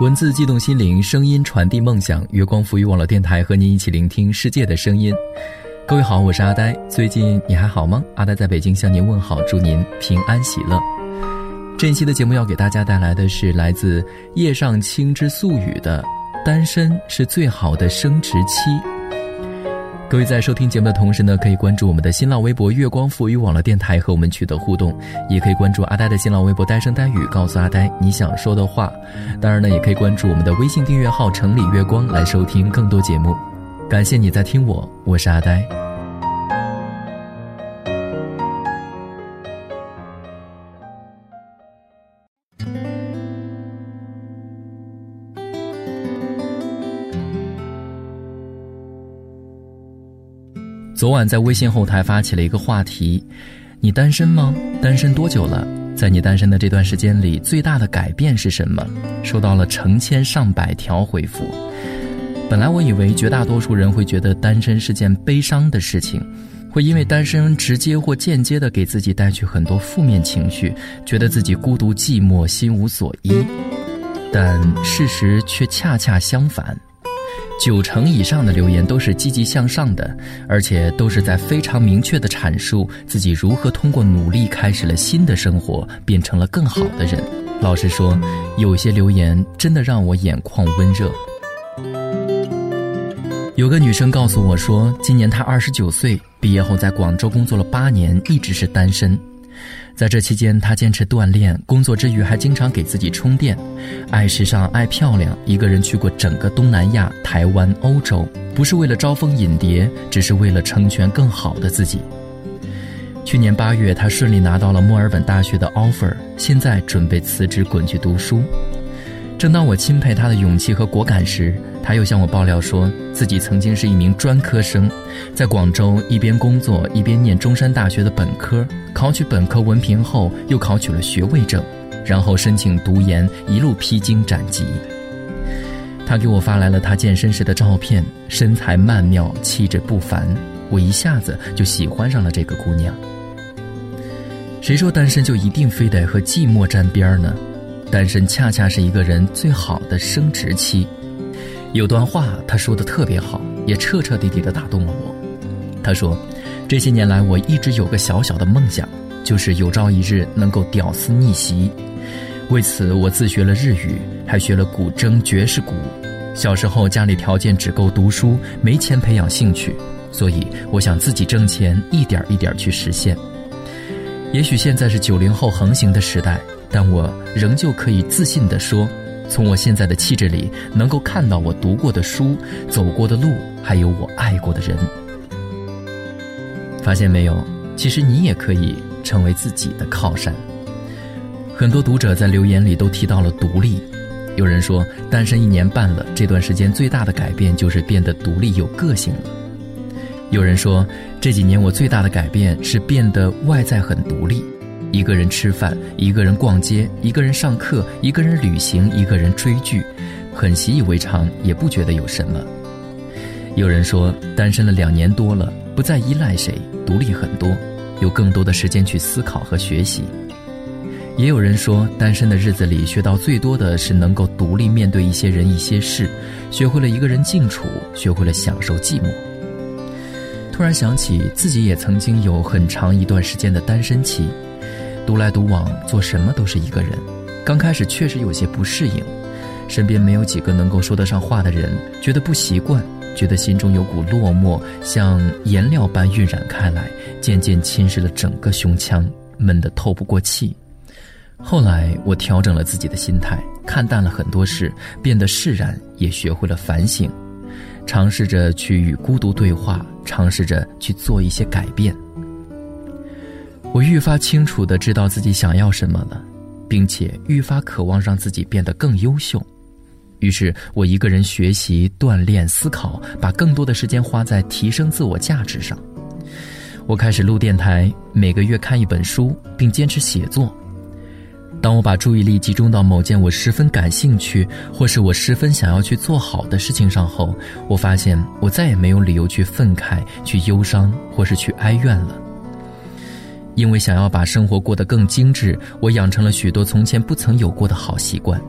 文字激动心灵，声音传递梦想。月光浮语网络电台和您一起聆听世界的声音。各位好，我是阿呆。最近你还好吗？阿呆在北京向您问好，祝您平安喜乐。这一期的节目要给大家带来的是来自叶上清之素语的“单身是最好的生殖期”。各位在收听节目的同时呢，可以关注我们的新浪微博“月光赋予网络电台”和我们取得互动，也可以关注阿呆的新浪微博“单声呆语”，告诉阿呆你想说的话。当然呢，也可以关注我们的微信订阅号“城里月光”来收听更多节目。感谢你在听我，我是阿呆。昨晚在微信后台发起了一个话题：你单身吗？单身多久了？在你单身的这段时间里，最大的改变是什么？收到了成千上百条回复。本来我以为绝大多数人会觉得单身是件悲伤的事情，会因为单身直接或间接的给自己带去很多负面情绪，觉得自己孤独寂寞、心无所依。但事实却恰恰相反。九成以上的留言都是积极向上的，而且都是在非常明确的阐述自己如何通过努力开始了新的生活，变成了更好的人。老实说，有些留言真的让我眼眶温热。有个女生告诉我说，今年她二十九岁，毕业后在广州工作了八年，一直是单身。在这期间，他坚持锻炼，工作之余还经常给自己充电，爱时尚，爱漂亮，一个人去过整个东南亚、台湾、欧洲，不是为了招蜂引蝶，只是为了成全更好的自己。去年八月，他顺利拿到了墨尔本大学的 offer，现在准备辞职滚去读书。正当我钦佩他的勇气和果敢时，他又向我爆料说，自己曾经是一名专科生，在广州一边工作一边念中山大学的本科，考取本科文凭后又考取了学位证，然后申请读研，一路披荆斩棘。他给我发来了他健身时的照片，身材曼妙，气质不凡，我一下子就喜欢上了这个姑娘。谁说单身就一定非得和寂寞沾边呢？单身恰恰是一个人最好的升职期。有段话他说的特别好，也彻彻底底的打动了我。他说：“这些年来，我一直有个小小的梦想，就是有朝一日能够屌丝逆袭。为此，我自学了日语，还学了古筝、爵士鼓。小时候家里条件只够读书，没钱培养兴趣，所以我想自己挣钱，一点一点去实现。也许现在是九零后横行的时代。”但我仍旧可以自信地说，从我现在的气质里，能够看到我读过的书、走过的路，还有我爱过的人。发现没有？其实你也可以成为自己的靠山。很多读者在留言里都提到了独立，有人说单身一年半了，这段时间最大的改变就是变得独立有个性了。有人说这几年我最大的改变是变得外在很独立。一个人吃饭，一个人逛街，一个人上课，一个人旅行，一个人追剧，很习以为常，也不觉得有什么。有人说，单身了两年多了，不再依赖谁，独立很多，有更多的时间去思考和学习。也有人说，单身的日子里学到最多的是能够独立面对一些人一些事，学会了一个人静处，学会了享受寂寞。突然想起自己也曾经有很长一段时间的单身期。独来独往，做什么都是一个人。刚开始确实有些不适应，身边没有几个能够说得上话的人，觉得不习惯，觉得心中有股落寞像颜料般晕染开来，渐渐侵蚀了整个胸腔，闷得透不过气。后来我调整了自己的心态，看淡了很多事，变得释然，也学会了反省，尝试着去与孤独对话，尝试着去做一些改变。我愈发清楚的知道自己想要什么了，并且愈发渴望让自己变得更优秀。于是我一个人学习、锻炼、思考，把更多的时间花在提升自我价值上。我开始录电台，每个月看一本书，并坚持写作。当我把注意力集中到某件我十分感兴趣，或是我十分想要去做好的事情上后，我发现我再也没有理由去愤慨、去忧伤，或是去哀怨了。因为想要把生活过得更精致，我养成了许多从前不曾有过的好习惯。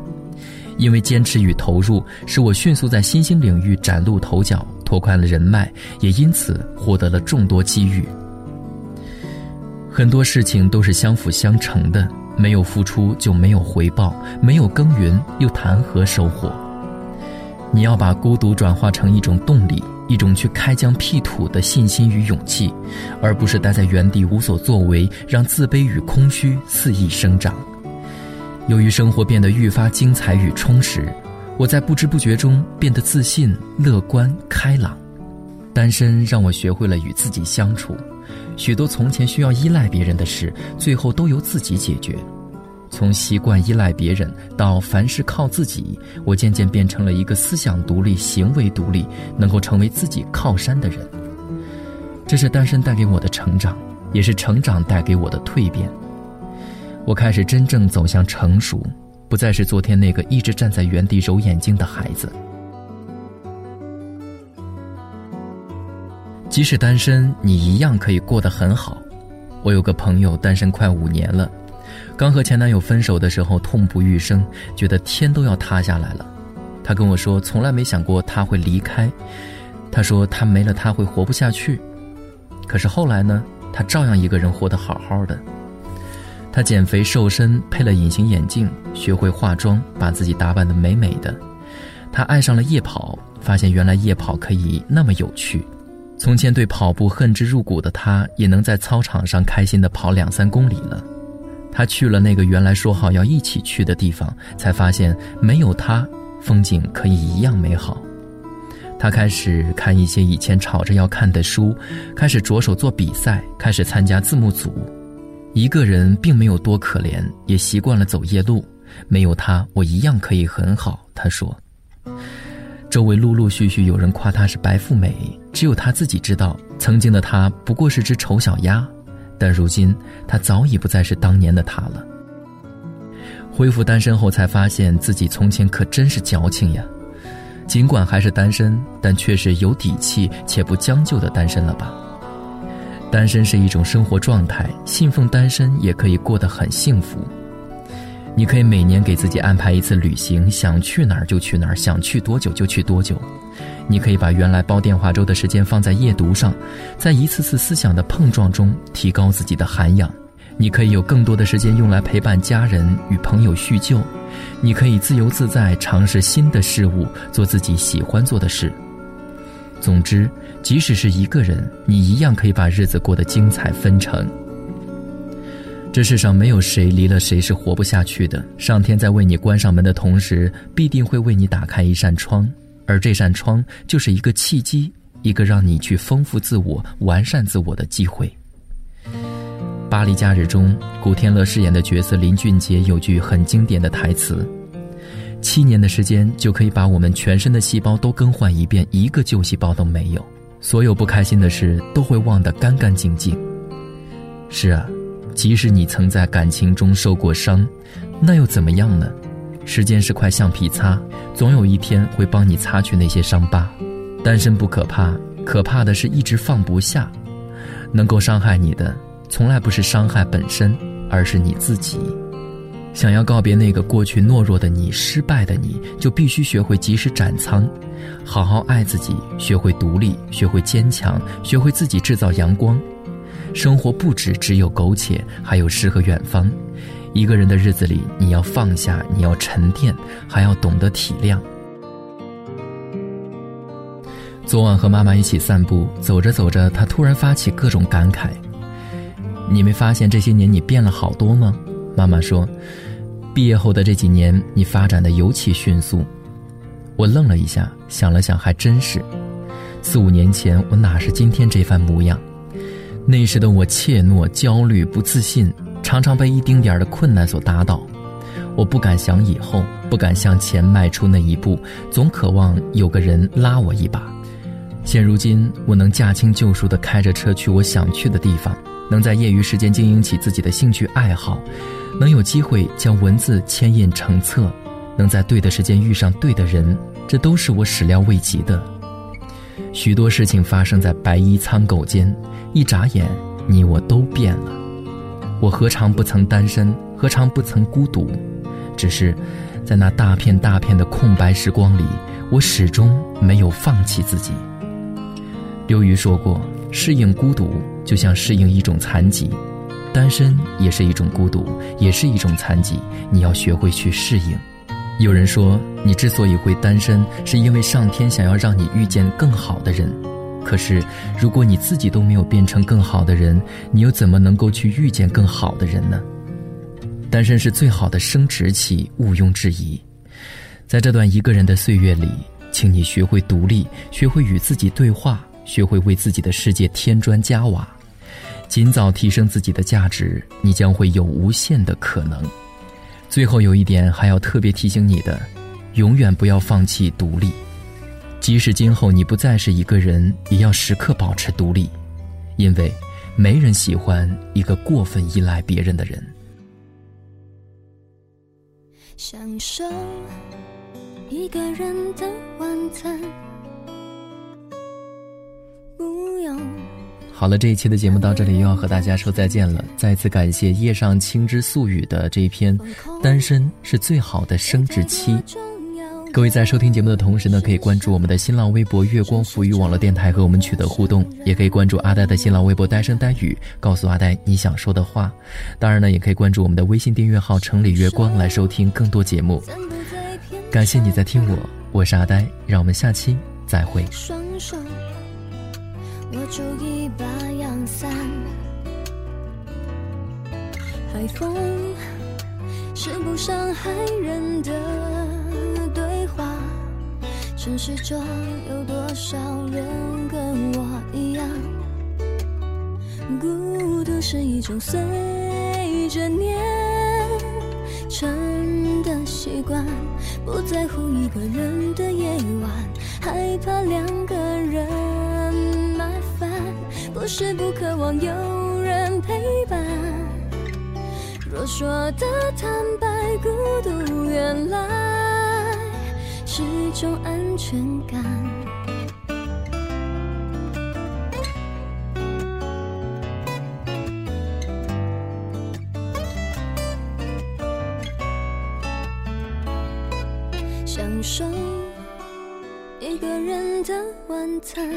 因为坚持与投入，使我迅速在新兴领域崭露头角，拓宽了人脉，也因此获得了众多机遇。很多事情都是相辅相成的。没有付出就没有回报，没有耕耘又谈何收获？你要把孤独转化成一种动力，一种去开疆辟土的信心与勇气，而不是待在原地无所作为，让自卑与空虚肆意生长。由于生活变得愈发精彩与充实，我在不知不觉中变得自信、乐观、开朗。单身让我学会了与自己相处。许多从前需要依赖别人的事，最后都由自己解决。从习惯依赖别人到凡事靠自己，我渐渐变成了一个思想独立、行为独立、能够成为自己靠山的人。这是单身带给我的成长，也是成长带给我的蜕变。我开始真正走向成熟，不再是昨天那个一直站在原地揉眼睛的孩子。即使单身，你一样可以过得很好。我有个朋友单身快五年了，刚和前男友分手的时候痛不欲生，觉得天都要塌下来了。他跟我说，从来没想过他会离开。他说他没了他会活不下去。可是后来呢，他照样一个人活得好好的。他减肥瘦身，配了隐形眼镜，学会化妆，把自己打扮得美美的。他爱上了夜跑，发现原来夜跑可以那么有趣。从前对跑步恨之入骨的他，也能在操场上开心地跑两三公里了。他去了那个原来说好要一起去的地方，才发现没有他，风景可以一样美好。他开始看一些以前吵着要看的书，开始着手做比赛，开始参加字幕组。一个人并没有多可怜，也习惯了走夜路。没有他，我一样可以很好。他说。周围陆陆续续有人夸她是白富美，只有她自己知道，曾经的她不过是只丑小鸭，但如今他早已不再是当年的他了。恢复单身后，才发现自己从前可真是矫情呀。尽管还是单身，但却是有底气且不将就的单身了吧？单身是一种生活状态，信奉单身也可以过得很幸福。你可以每年给自己安排一次旅行，想去哪儿就去哪儿，想去多久就去多久。你可以把原来煲电话粥的时间放在夜读上，在一次次思想的碰撞中提高自己的涵养。你可以有更多的时间用来陪伴家人与朋友叙旧。你可以自由自在尝试新的事物，做自己喜欢做的事。总之，即使是一个人，你一样可以把日子过得精彩纷呈。这世上没有谁离了谁是活不下去的。上天在为你关上门的同时，必定会为你打开一扇窗，而这扇窗就是一个契机，一个让你去丰富自我、完善自我的机会。《巴黎假日》中，古天乐饰演的角色林俊杰有句很经典的台词：“七年的时间就可以把我们全身的细胞都更换一遍，一个旧细胞都没有，所有不开心的事都会忘得干干净净。”是啊。即使你曾在感情中受过伤，那又怎么样呢？时间是块橡皮擦，总有一天会帮你擦去那些伤疤。单身不可怕，可怕的是一直放不下。能够伤害你的，从来不是伤害本身，而是你自己。想要告别那个过去懦弱的你、失败的你，就必须学会及时斩仓，好好爱自己，学会独立，学会坚强，学会自己制造阳光。生活不止只有苟且，还有诗和远方。一个人的日子里，你要放下，你要沉淀，还要懂得体谅。昨晚和妈妈一起散步，走着走着，她突然发起各种感慨：“你没发现这些年你变了好多吗？”妈妈说：“毕业后的这几年，你发展的尤其迅速。”我愣了一下，想了想，还真是。四五年前，我哪是今天这番模样？那时的我怯懦、焦虑、不自信，常常被一丁点儿的困难所打倒。我不敢想以后，不敢向前迈出那一步，总渴望有个人拉我一把。现如今，我能驾轻就熟地开着车去我想去的地方，能在业余时间经营起自己的兴趣爱好，能有机会将文字牵印成册，能在对的时间遇上对的人，这都是我始料未及的。许多事情发生在白衣苍狗间，一眨眼，你我都变了。我何尝不曾单身？何尝不曾孤独？只是，在那大片大片的空白时光里，我始终没有放弃自己。刘瑜说过：“适应孤独，就像适应一种残疾，单身也是一种孤独，也是一种残疾。你要学会去适应。”有人说，你之所以会单身，是因为上天想要让你遇见更好的人。可是，如果你自己都没有变成更好的人，你又怎么能够去遇见更好的人呢？单身是最好的升职期，毋庸置疑。在这段一个人的岁月里，请你学会独立，学会与自己对话，学会为自己的世界添砖加瓦，尽早提升自己的价值，你将会有无限的可能。最后有一点还要特别提醒你的，永远不要放弃独立。即使今后你不再是一个人，也要时刻保持独立，因为没人喜欢一个过分依赖别人的人。享受一个人的晚餐，好了，这一期的节目到这里又要和大家说再见了。再次感谢夜上青之素语的这一篇《单身是最好的生殖期》。各位在收听节目的同时呢，可以关注我们的新浪微博“月光浮语网络电台”和我们取得互动，也可以关注阿呆的新浪微博“呆声呆语”，告诉阿呆你想说的话。当然呢，也可以关注我们的微信订阅号“城里月光”来收听更多节目。感谢你在听我，我是阿呆，让我们下期再会。我就一把阳伞，海风是不伤害人的对话。城市中有多少人跟我一样？孤独是一种随着年成的习惯，不在乎一个人的夜晚，害怕两个人，不是不渴望有人陪伴。若说的坦白，孤独原来。是种安全感。享受一个人的晚餐，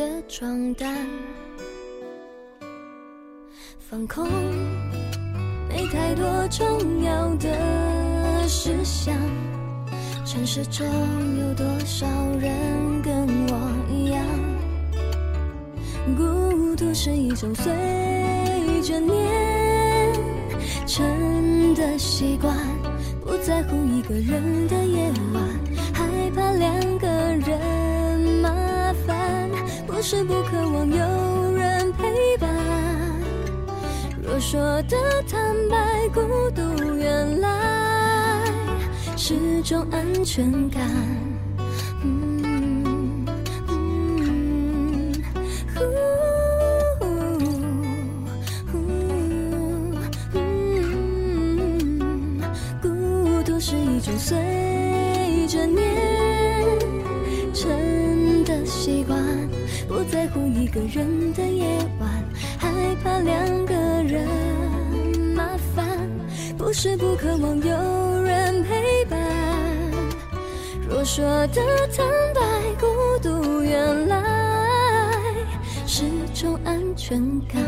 的床单，放空。没太多重要的事项，城市中有多少人跟我一样？孤独是一种随着年成的习惯，不在乎一个人的夜晚，是不渴望有人陪伴。若说的坦白，孤独原来是种安全感。孤独是一种随一个人的夜晚，害怕两个。人麻烦，不是不渴望有人陪伴。若说的坦白，孤独原来是种安全感。